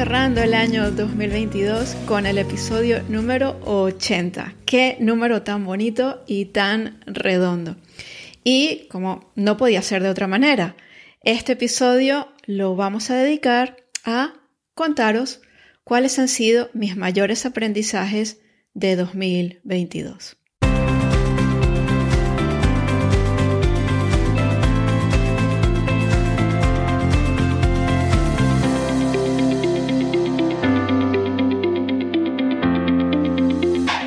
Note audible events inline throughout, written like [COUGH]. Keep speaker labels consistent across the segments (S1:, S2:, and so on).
S1: cerrando el año 2022 con el episodio número 80. Qué número tan bonito y tan redondo. Y como no podía ser de otra manera, este episodio lo vamos a dedicar a contaros cuáles han sido mis mayores aprendizajes de 2022.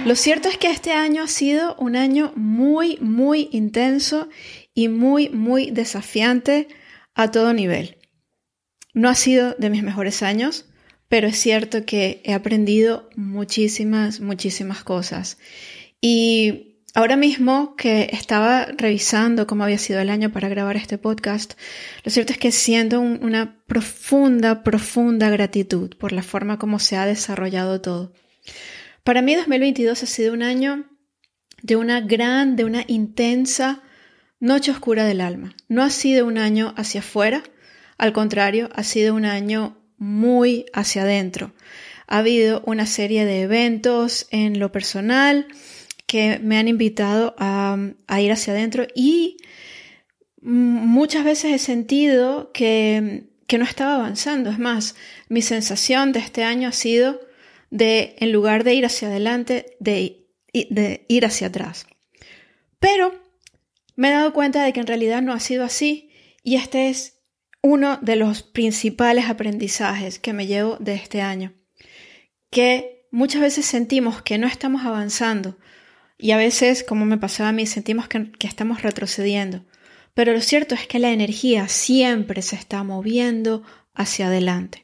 S1: Lo cierto es que este año ha sido un año muy, muy intenso y muy, muy desafiante a todo nivel. No ha sido de mis mejores años, pero es cierto que he aprendido muchísimas, muchísimas cosas. Y ahora mismo que estaba revisando cómo había sido el año para grabar este podcast, lo cierto es que siento una profunda, profunda gratitud por la forma como se ha desarrollado todo. Para mí 2022 ha sido un año de una gran, de una intensa noche oscura del alma. No ha sido un año hacia afuera, al contrario, ha sido un año muy hacia adentro. Ha habido una serie de eventos en lo personal que me han invitado a, ir hacia adentro y muchas veces he sentido que, que no estaba avanzando. Es más, mi sensación de este año ha sido de, en lugar de ir hacia adelante, de, de ir hacia atrás. Pero me he dado cuenta de que en realidad no ha sido así y este es uno de los principales aprendizajes que me llevo de este año. Que muchas veces sentimos que no estamos avanzando y a veces, como me pasaba a mí, sentimos que, que estamos retrocediendo. Pero lo cierto es que la energía siempre se está moviendo hacia adelante.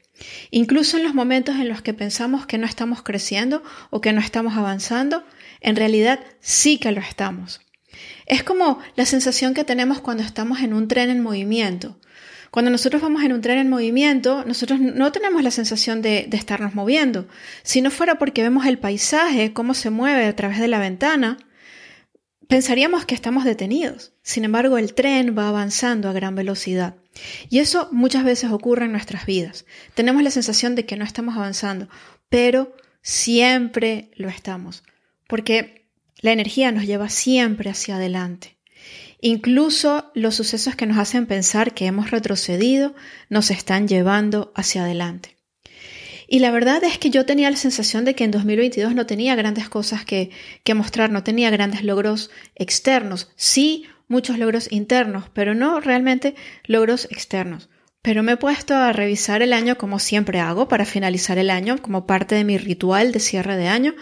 S1: Incluso en los momentos en los que pensamos que no estamos creciendo o que no estamos avanzando, en realidad sí que lo estamos. Es como la sensación que tenemos cuando estamos en un tren en movimiento. Cuando nosotros vamos en un tren en movimiento, nosotros no tenemos la sensación de, de, estarnos moviendo. Si no fuera porque vemos el paisaje, cómo se mueve a través de la ventana, pensaríamos que estamos detenidos. Sin embargo, el tren va avanzando a gran velocidad. Y eso muchas veces ocurre en nuestras vidas. Tenemos la sensación de que no estamos avanzando, pero siempre lo estamos, porque la energía nos lleva siempre hacia adelante. Incluso los sucesos que nos hacen pensar que hemos retrocedido nos están llevando hacia adelante. Y la verdad es que yo tenía la sensación de que en 2022 no tenía grandes cosas que, que mostrar, no tenía grandes logros externos. Sí, muchos logros internos, pero no realmente logros externos. Pero me he puesto a revisar el año como siempre hago para finalizar el año, como parte de mi ritual de cierre de año,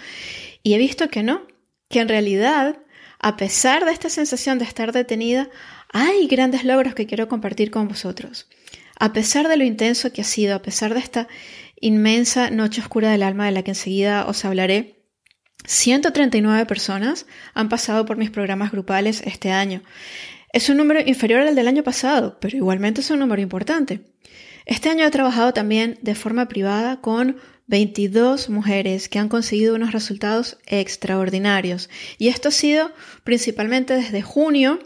S1: y he visto que no, que en realidad, a pesar de esta sensación de estar detenida, hay grandes logros que quiero compartir con vosotros. A pesar de lo intenso que ha sido, a pesar de esta inmensa noche oscura del alma de la que enseguida os hablaré, 139 personas han pasado por mis programas grupales este año. Es un número inferior al del año pasado, pero igualmente es un número importante. Este año he trabajado también de forma privada con 22 mujeres que han conseguido unos resultados extraordinarios. Y esto ha sido principalmente desde junio,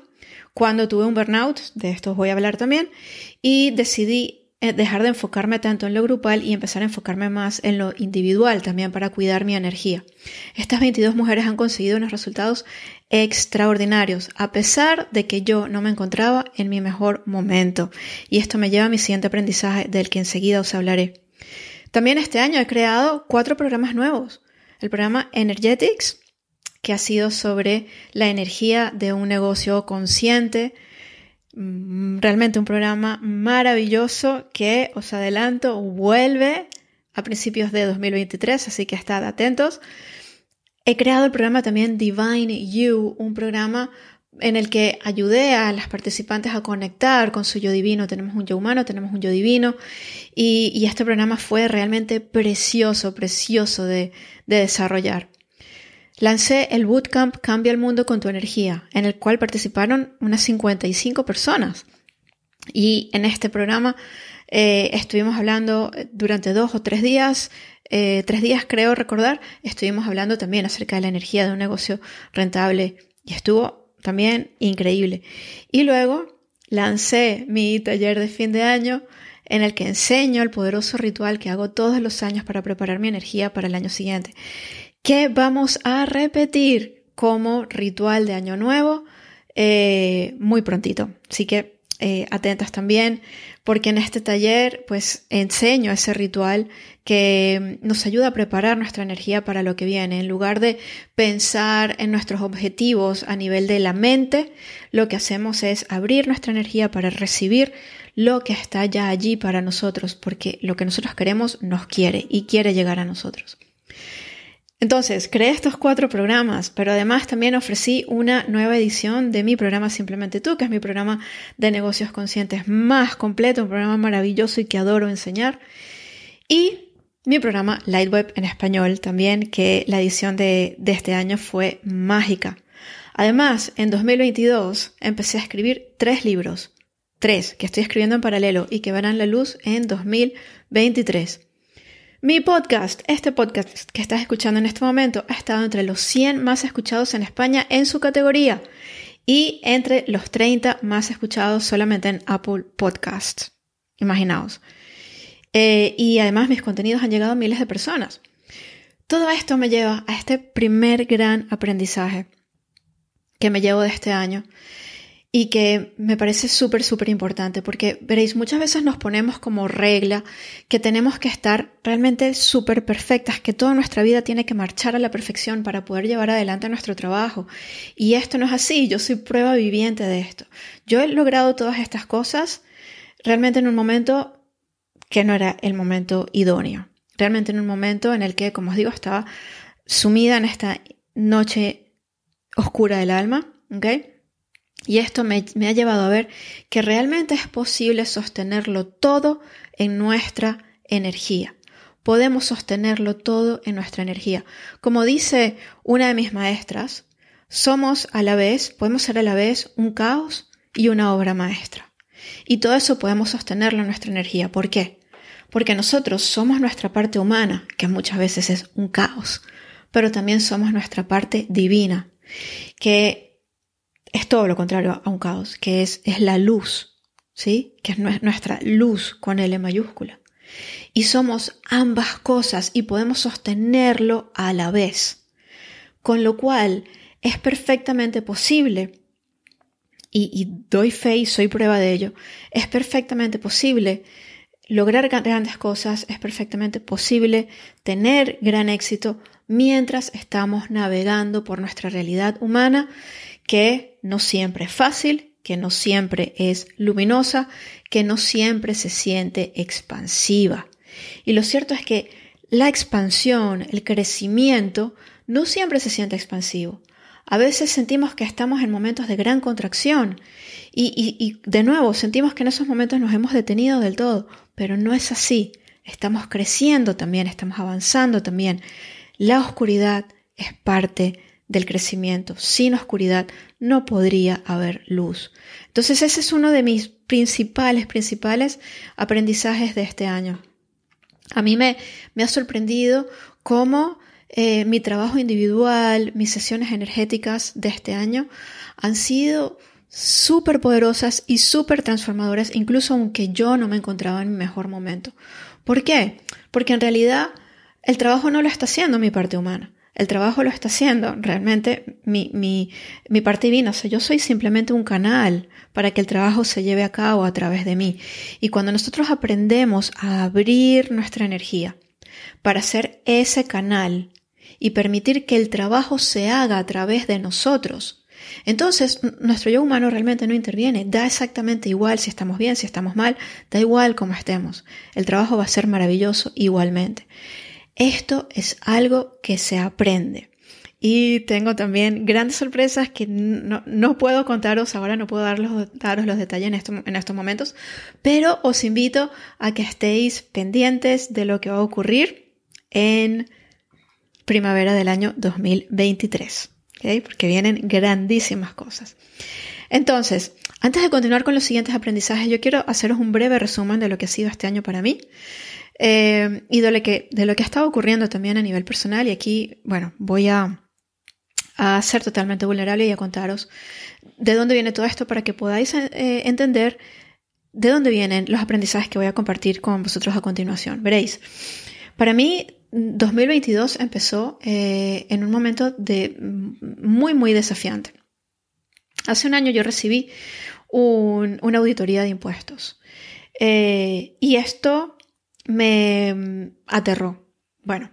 S1: cuando tuve un burnout, de esto os voy a hablar también, y decidí dejar de enfocarme tanto en lo grupal y empezar a enfocarme más en lo individual también para cuidar mi energía. Estas 22 mujeres han conseguido unos resultados extraordinarios, a pesar de que yo no me encontraba en mi mejor momento. Y esto me lleva a mi siguiente aprendizaje del que enseguida os hablaré. También este año he creado cuatro programas nuevos. El programa Energetics, que ha sido sobre la energía de un negocio consciente, realmente un programa maravilloso que os adelanto vuelve a principios de 2023, así que estad atentos. He creado el programa también Divine You, un programa en el que ayudé a las participantes a conectar con su yo divino. Tenemos un yo humano, tenemos un yo divino. Y, este programa fue realmente precioso, precioso de desarrollar. Lancé el Bootcamp Cambia el Mundo con tu energía, en el cual participaron unas 55 personas. Y en este programa eh, estuvimos hablando durante dos o tres días, eh, tres días creo recordar, estuvimos hablando también acerca de la energía de un negocio rentable y estuvo también increíble. Y luego lancé mi taller de fin de año en el que enseño el poderoso ritual que hago todos los años para preparar mi energía para el año siguiente, que vamos a repetir como ritual de año nuevo eh, muy prontito. Así que eh, atentas también, porque en este taller pues enseño ese ritual que nos ayuda a preparar nuestra energía para lo que viene. En lugar de pensar en nuestros objetivos a nivel de la mente, lo que hacemos es abrir nuestra energía para recibir lo que está ya allí para nosotros, porque lo que nosotros queremos nos quiere y quiere llegar a nosotros. Entonces, creé estos cuatro programas, pero además también ofrecí una nueva edición de mi programa Simplemente tú, que es mi programa de negocios conscientes más completo, un programa maravilloso y que adoro enseñar. Y mi programa Lightweb en español también, que la edición de, de este año fue mágica. Además, en 2022 empecé a escribir tres libros, tres que estoy escribiendo en paralelo y que verán la luz en 2023. Mi podcast, este podcast que estás escuchando en este momento, ha estado entre los 100 más escuchados en España en su categoría y entre los 30 más escuchados solamente en Apple Podcasts. Imaginaos. Eh, y además mis contenidos han llegado a miles de personas. Todo esto me lleva a este primer gran aprendizaje que me llevo de este año y que me parece súper, súper importante porque veréis, muchas veces nos ponemos como regla que tenemos que estar realmente súper perfectas, que toda nuestra vida tiene que marchar a la perfección para poder llevar adelante nuestro trabajo. Y esto no es así, yo soy prueba viviente de esto. Yo he logrado todas estas cosas realmente en un momento que no era el momento idóneo, realmente en un momento en el que, como os digo, estaba sumida en esta noche oscura del alma, ¿ok? Y esto me, ha llevado a ver que realmente es posible sostenerlo todo en nuestra energía. Podemos sostenerlo todo en nuestra energía. Como dice una de mis maestras, somos a la vez, podemos ser a la vez un caos y una obra maestra. Y todo eso podemos sostenerlo en nuestra energía. ¿Por qué? Porque nosotros somos nuestra parte humana, que muchas veces es un caos, pero también somos nuestra parte divina, que es todo lo contrario a un caos, que es, es la luz, ¿sí? Que es nuestra luz con L mayúscula. Y somos ambas cosas y podemos sostenerlo a la vez. Con lo cual es perfectamente posible, y, y doy fe y soy prueba de ello, es perfectamente posible lograr grandes cosas, es perfectamente posible tener gran éxito mientras estamos navegando por nuestra realidad humana que no siempre es fácil, que no siempre es luminosa, que no siempre se siente expansiva. Y lo cierto es que la expansión, el crecimiento, no siempre se siente expansivo. A veces sentimos que estamos en momentos de gran contracción y, y, de nuevo sentimos que en esos momentos nos hemos detenido del todo, pero no es así. Estamos creciendo también, estamos avanzando también. La oscuridad es parte del crecimiento. Sin oscuridad no podría haber luz. Entonces ese es uno de mis principales, principales aprendizajes de este año. A mí me, me ha sorprendido cómo eh, mi trabajo individual, mis sesiones energéticas de este año han sido súper poderosas y súper transformadoras, incluso aunque yo no me encontraba en mi mejor momento. ¿Por qué? Porque en realidad el trabajo no lo está haciendo mi parte humana. El trabajo lo está haciendo realmente mi, mi, mi parte divina. O sea, yo soy simplemente un canal para que el trabajo se lleve a cabo a través de mí. Y cuando nosotros aprendemos a abrir nuestra energía para ser ese canal y permitir que el trabajo se haga a través de nosotros, entonces nuestro yo humano realmente no interviene. Da exactamente igual si estamos bien, si estamos mal, da igual cómo estemos. El trabajo va a ser maravilloso igualmente. Esto es algo que se aprende. Y tengo también grandes sorpresas que no, puedo contaros ahora, no puedo daros, daros los detalles en, en estos momentos, pero os invito a que estéis pendientes de lo que va a ocurrir en primavera del año 2023. porque vienen grandísimas cosas. Entonces, antes de continuar con los siguientes aprendizajes, yo quiero haceros un breve resumen de lo que ha sido este año para mí eh, y de lo, que, de lo que ha estado ocurriendo también a nivel personal. Y aquí, bueno, voy a, a ser totalmente vulnerable y a contaros de dónde viene todo esto para que podáis eh, entender de dónde vienen los aprendizajes que voy a compartir con vosotros a continuación. Veréis, para mí 2022 empezó eh, en un momento de muy, muy desafiante. Hace un año yo recibí una auditoría de impuestos eh, y esto me aterró. Bueno,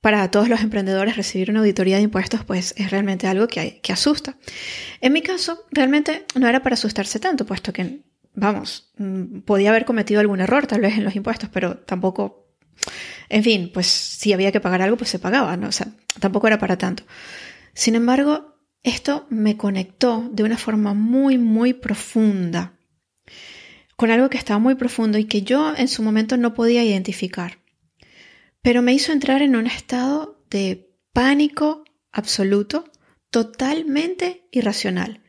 S1: para todos los emprendedores recibir una auditoría de impuestos pues es realmente algo que, que asusta. En mi caso, realmente no era para asustarse tanto, puesto que, vamos, mm, podía haber cometido algún error tal vez en los impuestos, pero tampoco, en fin, pues si había que pagar algo, pues se pagaba, ¿no? O sea, tampoco era para tanto. Sin embargo, esto me conectó de una forma muy, muy profunda con algo que estaba muy profundo y que yo en su momento no podía identificar pero me hizo entrar en un estado de pánico absoluto, totalmente irracional.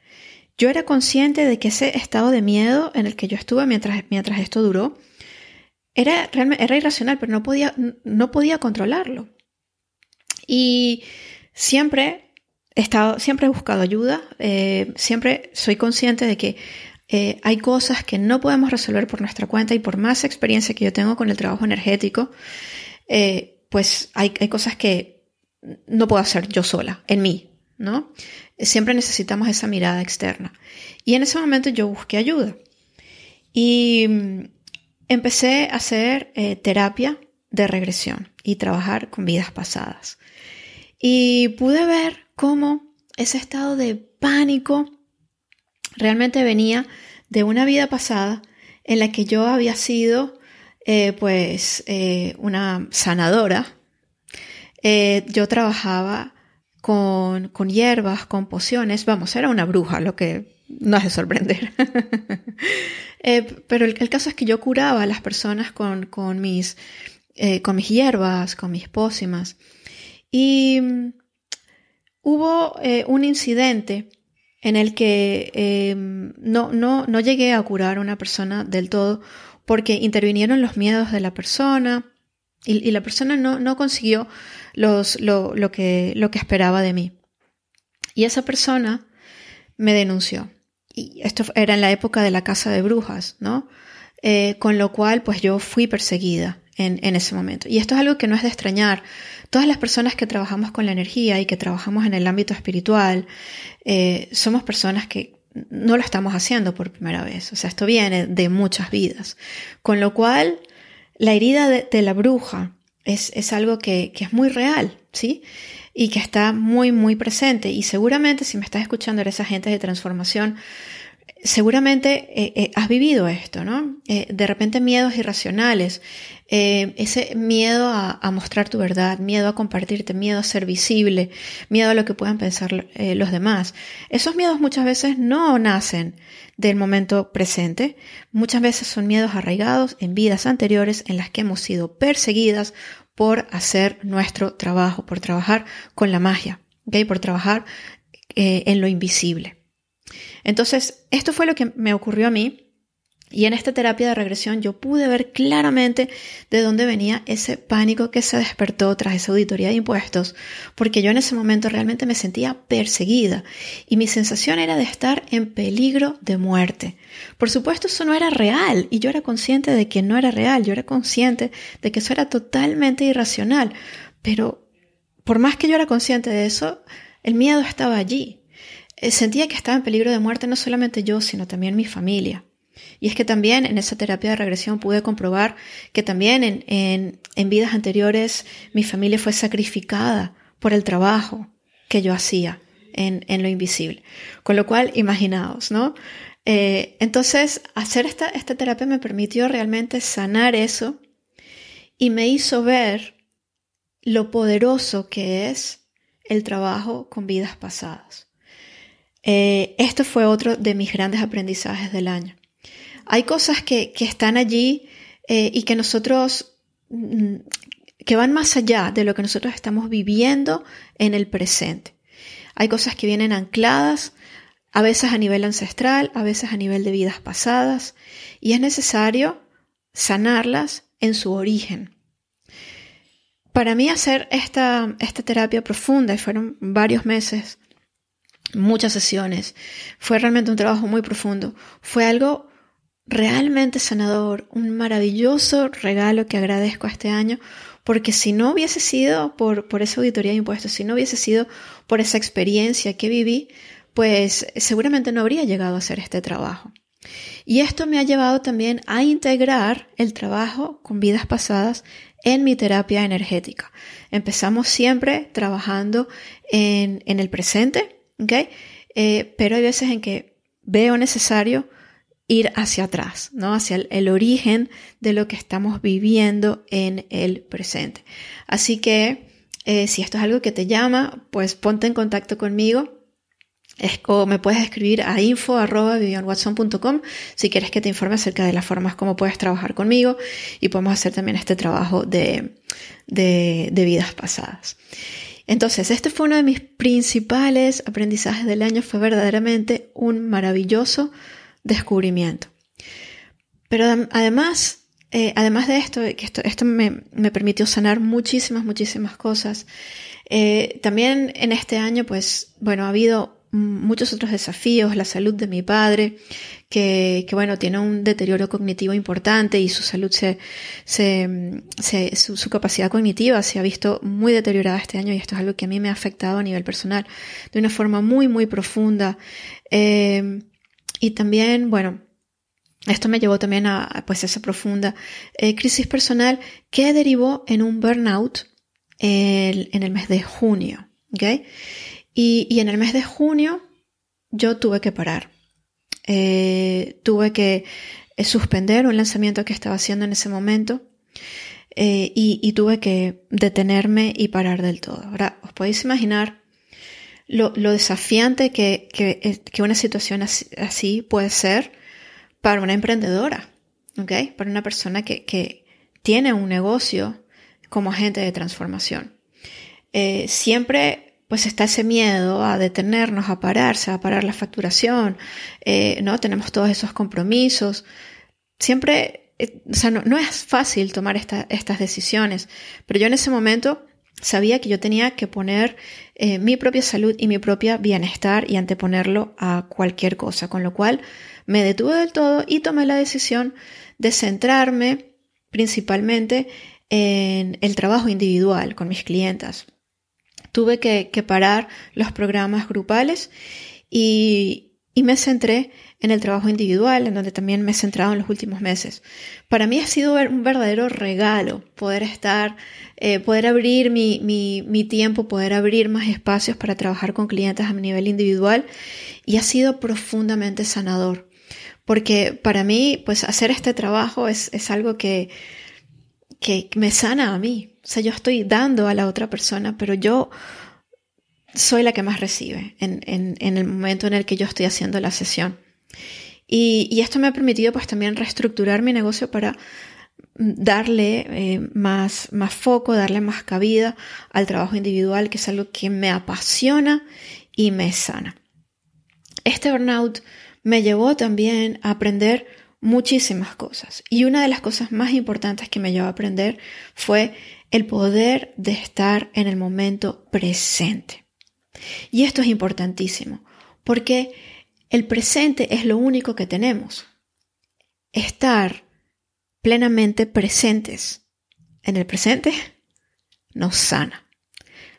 S1: Yo era consciente de que ese estado de miedo en el que yo estuve mientras, mientras esto duró era, era irracional, pero no podía, no podía controlarlo. Y siempre he, estado, siempre he buscado ayuda, eh, siempre soy consciente de que eh, hay cosas que no podemos resolver por nuestra cuenta y por más experiencia que yo tengo con el trabajo energético, eh, pues hay, cosas que no puedo hacer yo sola, en mí, ¿no? Siempre necesitamos esa mirada externa. Y en ese momento yo busqué ayuda. Y mm, empecé a hacer eh, terapia de regresión y trabajar con vidas pasadas. Y pude ver cómo ese estado de pánico realmente venía de una vida pasada en la que yo había sido eh, pues eh, una sanadora. Eh, yo trabajaba con, con, hierbas, con pociones, vamos, era una bruja, lo que no hace sorprender. [LAUGHS] pero el, caso es que yo curaba a las personas con, con mis, con mis hierbas, con mis pócimas. Y mm, hubo un incidente en el que no, no, no llegué a curar a una persona del todo porque intervinieron los miedos de la persona y, la persona no, consiguió los, lo, que, lo que esperaba de mí. Y esa persona me denunció. Y esto era en la época de la casa de brujas, ¿no? Eh, con lo cual, pues yo fui perseguida en, ese momento. Y esto es algo que no es de extrañar. Todas las personas que trabajamos con la energía y que trabajamos en el ámbito espiritual, eh, somos personas que no lo estamos haciendo por primera vez. O sea, esto viene de muchas vidas. Con lo cual, la herida de, la bruja es, es algo que, que, es muy real, ¿sí? Y que está muy, muy presente. Y seguramente, si me estás escuchando, eres agente de transformación, seguramente eh, eh, has vivido esto, ¿no? Eh, de repente miedos irracionales, ese miedo a, mostrar tu verdad, miedo a compartirte, miedo a ser visible, miedo a lo que puedan pensar los demás. Esos miedos muchas veces no nacen del momento presente, muchas veces son miedos arraigados en vidas anteriores en las que hemos sido perseguidas por hacer nuestro trabajo, por trabajar con la magia, ¿okay? por trabajar en lo invisible. Entonces, esto fue lo que me ocurrió a mí. Y en esta terapia de regresión yo pude ver claramente de dónde venía ese pánico que se despertó tras esa auditoría de impuestos, porque yo en ese momento realmente me sentía perseguida y mi sensación era de estar en peligro de muerte. Por supuesto eso no era real y yo era consciente de que no era real, yo era consciente de que eso era totalmente irracional, pero por más que yo era consciente de eso, el miedo estaba allí. Eh, sentía que estaba en peligro de muerte no solamente yo, sino también mi familia. Y es que también en esa terapia de regresión pude comprobar que también en, en, vidas anteriores mi familia fue sacrificada por el trabajo que yo hacía en, en lo invisible. Con lo cual, imaginaos, ¿no? Eh, entonces, hacer esta, esta terapia me permitió realmente sanar eso y me hizo ver lo poderoso que es el trabajo con vidas pasadas. Eh, esto fue otro de mis grandes aprendizajes del año. Hay cosas que, están allí eh, y que nosotros, mm, que van más allá de lo que nosotros estamos viviendo en el presente. Hay cosas que vienen ancladas, a veces a nivel ancestral, a veces a nivel de vidas pasadas, y es necesario sanarlas en su origen. Para mí hacer esta, esta terapia profunda, y fueron varios meses, muchas sesiones, fue realmente un trabajo muy profundo, fue algo realmente sanador, un maravilloso regalo que agradezco este año, porque si no hubiese sido por, por esa auditoría de impuestos, si no hubiese sido por esa experiencia que viví, pues seguramente no habría llegado a hacer este trabajo. Y esto me ha llevado también a integrar el trabajo con vidas pasadas en mi terapia energética. Empezamos siempre trabajando en, en el presente, Eh, pero hay veces en que veo necesario ir hacia atrás, ¿no? Hacia el, origen de lo que estamos viviendo en el presente. Así que eh, si esto es algo que te llama, pues ponte en contacto conmigo. o me puedes escribir a info.vivianwatson.com si quieres que te informe acerca de las formas como puedes trabajar conmigo y podemos hacer también este trabajo de, de, de vidas pasadas. Entonces, este fue uno de mis principales aprendizajes del año, fue verdaderamente un maravilloso descubrimiento. Pero además, eh, además de esto, que esto, esto me, permitió sanar muchísimas, muchísimas cosas, eh, también en este año, pues, bueno, ha habido muchos otros desafíos, la salud de mi padre, que, bueno, tiene un deterioro cognitivo importante y su salud se, se, su, capacidad cognitiva se ha visto muy deteriorada este año y esto es algo que a mí me ha afectado a nivel personal de una forma muy, muy profunda. Eh, y también, bueno, esto me llevó también a pues esa profunda eh, crisis personal que derivó en un burnout en el mes de junio. ¿okay? Y, en el mes de junio yo tuve que parar. Eh, tuve que eh, suspender un lanzamiento que estaba haciendo en ese momento y, y, tuve que detenerme y parar del todo. Ahora, os podéis imaginar lo, desafiante que, que, una situación así, puede ser para una emprendedora, ¿ok? Para una persona que, que tiene un negocio como agente de transformación. Eh, siempre pues está ese miedo a detenernos, a pararse, a parar la facturación, eh, ¿no? Tenemos todos esos compromisos. Siempre, eh, o sea, no, es fácil tomar estas decisiones, pero yo en ese momento sabía que yo tenía que poner eh, mi propia salud y mi propia bienestar y anteponerlo a cualquier cosa, con lo cual me detuve del todo y tomé la decisión de centrarme principalmente en el trabajo individual con mis clientas. Tuve que, parar los programas grupales y, me centré en el trabajo individual, en donde también me he centrado en los últimos meses. Para mí ha sido un verdadero regalo poder estar, eh, poder abrir mi, mi, mi tiempo, poder abrir más espacios para trabajar con clientes a nivel individual y ha sido profundamente sanador. Porque para mí, pues hacer este trabajo es, algo que me sana a mí. O sea, yo estoy dando a la otra persona, pero yo soy la que más recibe en, en, el momento en el que yo estoy haciendo la sesión. Y, esto me ha permitido pues también reestructurar mi negocio para darle eh, más, más foco, darle más cabida al trabajo individual, que es algo que me apasiona y me sana. Este burnout me llevó también a aprender muchísimas cosas. Y una de las cosas más importantes que me llevó a aprender fue el poder de estar en el momento presente. Y esto es importantísimo, porque el presente es lo único que tenemos. Estar plenamente presentes en el presente [LAUGHS] nos sana.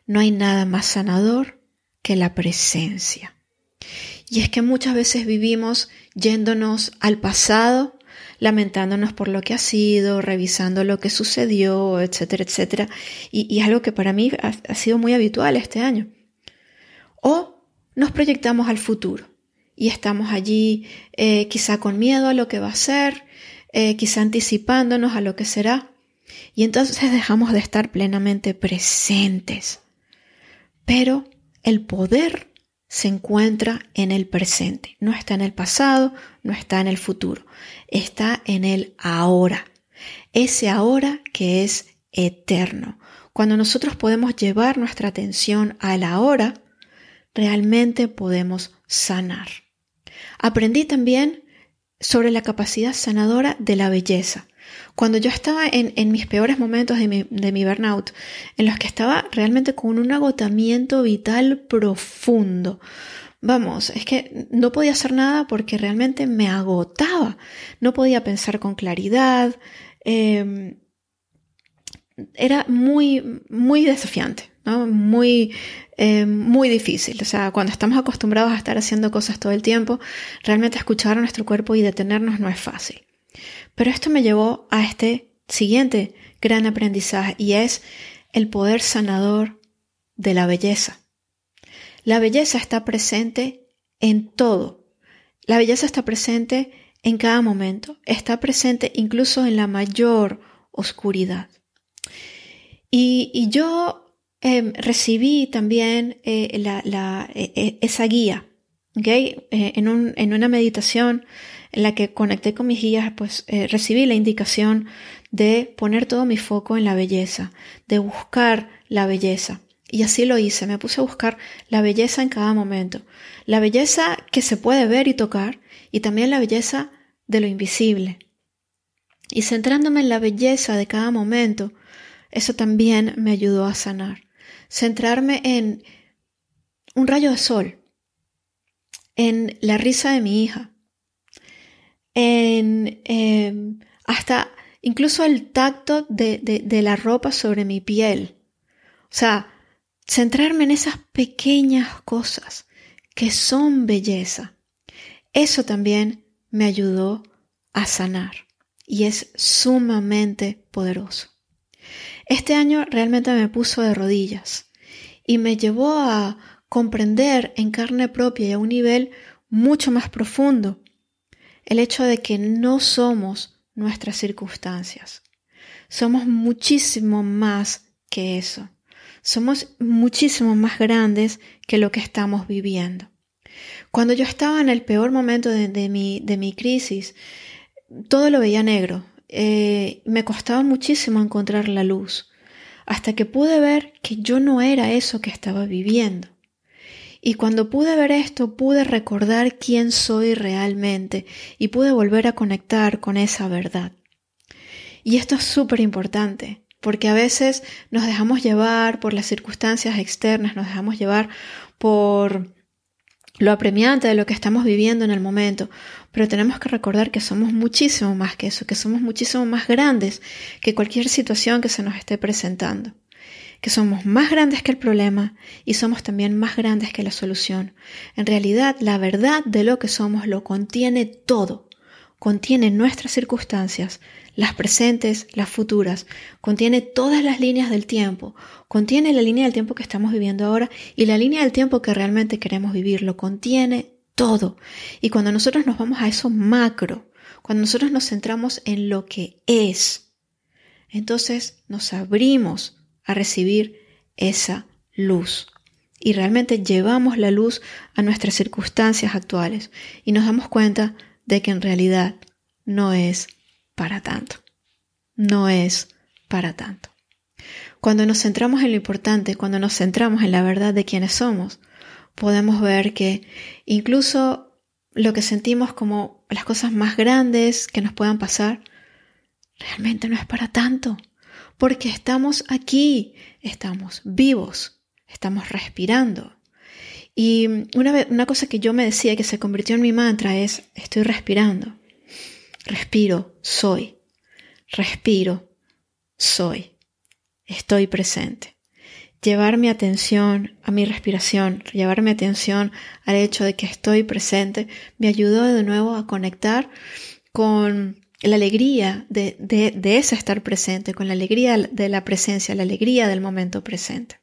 S1: No hay nada más sanador que la presencia. Y es que muchas veces vivimos yéndonos al pasado, lamentándonos por lo que ha sido, revisando lo que sucedió, etcétera, etcétera. Y, algo que para mí ha sido muy habitual este año. O nos proyectamos al futuro y estamos allí eh, quizá con miedo a lo que va a ser, eh, quizá anticipándonos a lo que será. Y entonces [LAUGHS] dejamos de estar plenamente presentes. Pero el poder se encuentra en el presente, no está en el pasado, no está en el futuro, está en el ahora. Ese ahora que es eterno. Cuando nosotros podemos llevar nuestra atención al ahora, realmente podemos sanar. Aprendí también sobre la capacidad sanadora de la belleza. Cuando yo estaba en, mis peores momentos de mi, de mi, burnout, en los que estaba realmente con un agotamiento vital profundo, vamos, es que no podía hacer nada porque realmente me agotaba, no podía pensar con claridad, em, era muy, muy desafiante, muy, em, muy difícil. O sea, cuando estamos acostumbrados a estar haciendo cosas todo el tiempo, realmente escuchar a nuestro cuerpo y detenernos no es fácil. Pero esto me llevó a este siguiente gran aprendizaje y es el poder sanador de la belleza. La belleza está presente en todo. La belleza está presente en cada momento, está presente incluso en la mayor oscuridad. Y, yo em, recibí también eh, e, e, esa guía, ¿okay? Eh, en, en una meditación en la que conecté con mis guías, pues eh, recibí la indicación de poner todo mi foco en la belleza, de buscar la belleza. Y así lo hice, me puse a buscar la belleza en cada momento, la belleza que se puede ver y tocar y también la belleza de lo invisible. Y centrándome en la belleza de cada momento, eso también me ayudó a sanar. Centrarme en un rayo de sol, en la risa de mi hija, en em, hasta incluso el tacto de, de la ropa sobre mi piel. O sea, centrarme en esas pequeñas cosas que son belleza. Eso también me ayudó a sanar y es sumamente poderoso. Este año realmente me puso de rodillas y me llevó a comprender en carne propia y a un nivel mucho más profundo el hecho de que no somos nuestras circunstancias. Somos muchísimo más que eso. Somos muchísimo más grandes que lo que estamos viviendo. Cuando yo estaba en el peor momento de, mi, de mi, crisis, todo lo veía negro. Eh, me costaba muchísimo encontrar la luz, hasta que pude ver que yo no era eso que estaba viviendo. Y cuando pude ver esto, pude recordar quién soy realmente y pude volver a conectar con esa verdad. Y esto es súper importante, porque a veces nos dejamos llevar por las circunstancias externas, nos dejamos llevar por lo apremiante de lo que estamos viviendo en el momento, pero tenemos que recordar que somos muchísimo más que eso, que somos muchísimo más grandes que cualquier situación que se nos esté presentando que somos más grandes que el problema y somos también más grandes que la solución. En realidad, la verdad de lo que somos lo contiene todo. Contiene nuestras circunstancias, las presentes, las futuras, contiene todas las líneas del tiempo, contiene la línea del tiempo que estamos viviendo ahora y la línea del tiempo que realmente queremos vivir, lo contiene todo. Y cuando nosotros nos vamos a eso macro, cuando nosotros nos centramos en lo que es, entonces nos abrimos a recibir esa luz. Y realmente llevamos la luz a nuestras circunstancias actuales y nos damos cuenta de que en realidad no es para tanto. No es para tanto. Cuando nos centramos en lo importante, cuando nos centramos en la verdad de quiénes somos, podemos ver que incluso lo que sentimos como las cosas más grandes que nos puedan pasar, realmente no es para tanto porque estamos aquí, estamos vivos, estamos respirando. Y una, una cosa que yo me decía que se convirtió en mi mantra es, estoy respirando, respiro, soy, respiro, soy, estoy presente. Llevar mi atención a mi respiración, llevar mi atención al hecho de que estoy presente, me ayudó de nuevo a conectar con la alegría de, de, ese estar presente, con la alegría de la presencia, la alegría del momento presente.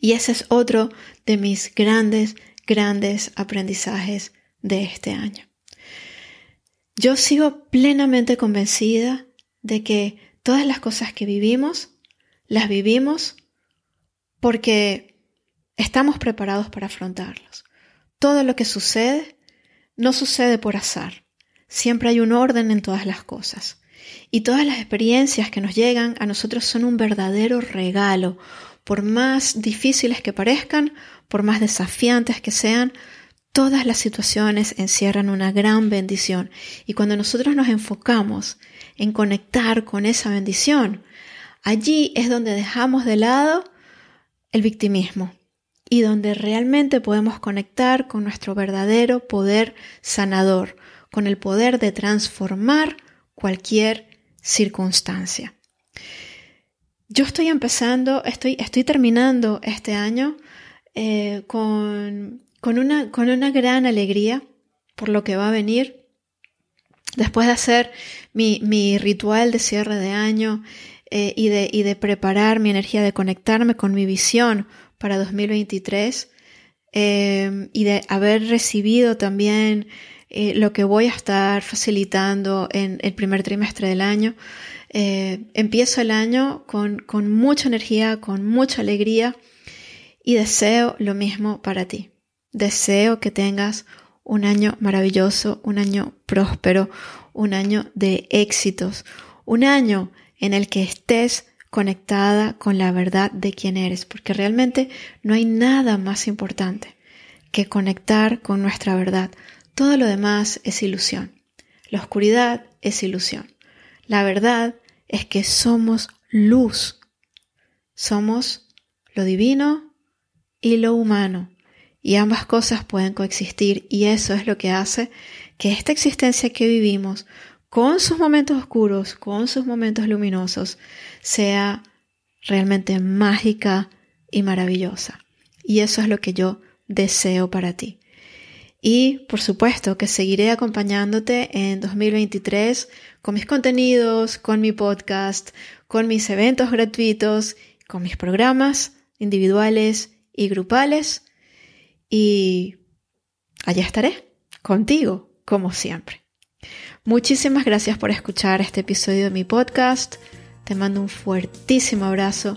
S1: Y ese es otro de mis grandes, grandes aprendizajes de este año. Yo sigo plenamente convencida de que todas las cosas que vivimos, las vivimos porque estamos preparados para afrontarlos. Todo lo que sucede no sucede por azar Siempre hay un orden en todas las cosas. Y todas las experiencias que nos llegan a nosotros son un verdadero regalo. Por más difíciles que parezcan, por más desafiantes que sean, todas las situaciones encierran una gran bendición. Y cuando nosotros nos enfocamos en conectar con esa bendición, allí es donde dejamos de lado el victimismo y donde realmente podemos conectar con nuestro verdadero poder sanador, con el poder de transformar cualquier circunstancia. Yo estoy empezando, estoy, estoy terminando este año eh, con, con, una, con una gran alegría por lo que va a venir. Después de hacer mi, mi ritual de cierre de año eh, y, de, y de preparar mi energía, de conectarme con mi visión para 2023 eh, y de haber recibido también eh, lo que voy a estar facilitando en el primer trimestre del año. Eh, empiezo el año con, con mucha energía, con mucha alegría y deseo lo mismo para ti. Deseo que tengas un año maravilloso, un año próspero, un año de éxitos, un año en el que estés conectada con la verdad de quién eres, porque realmente no hay nada más importante que conectar con nuestra verdad. Todo lo demás es ilusión. La oscuridad es ilusión. La verdad es que somos luz. Somos lo divino y lo humano. Y ambas cosas pueden coexistir y eso es lo que hace que esta existencia que vivimos con sus momentos oscuros, con sus momentos luminosos, sea realmente mágica y maravillosa. Y eso es lo que yo deseo para ti. Y por supuesto que seguiré acompañándote en 2023 con mis contenidos, con mi podcast, con mis eventos gratuitos, con mis programas individuales y grupales. Y allá estaré, contigo, como siempre. Muchísimas gracias por escuchar este episodio de mi podcast. Te mando un fuertísimo abrazo.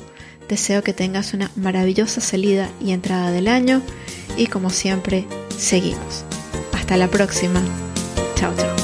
S1: Deseo que tengas una maravillosa salida y entrada del año. Y como siempre, seguimos. Hasta la próxima. Chao, chao.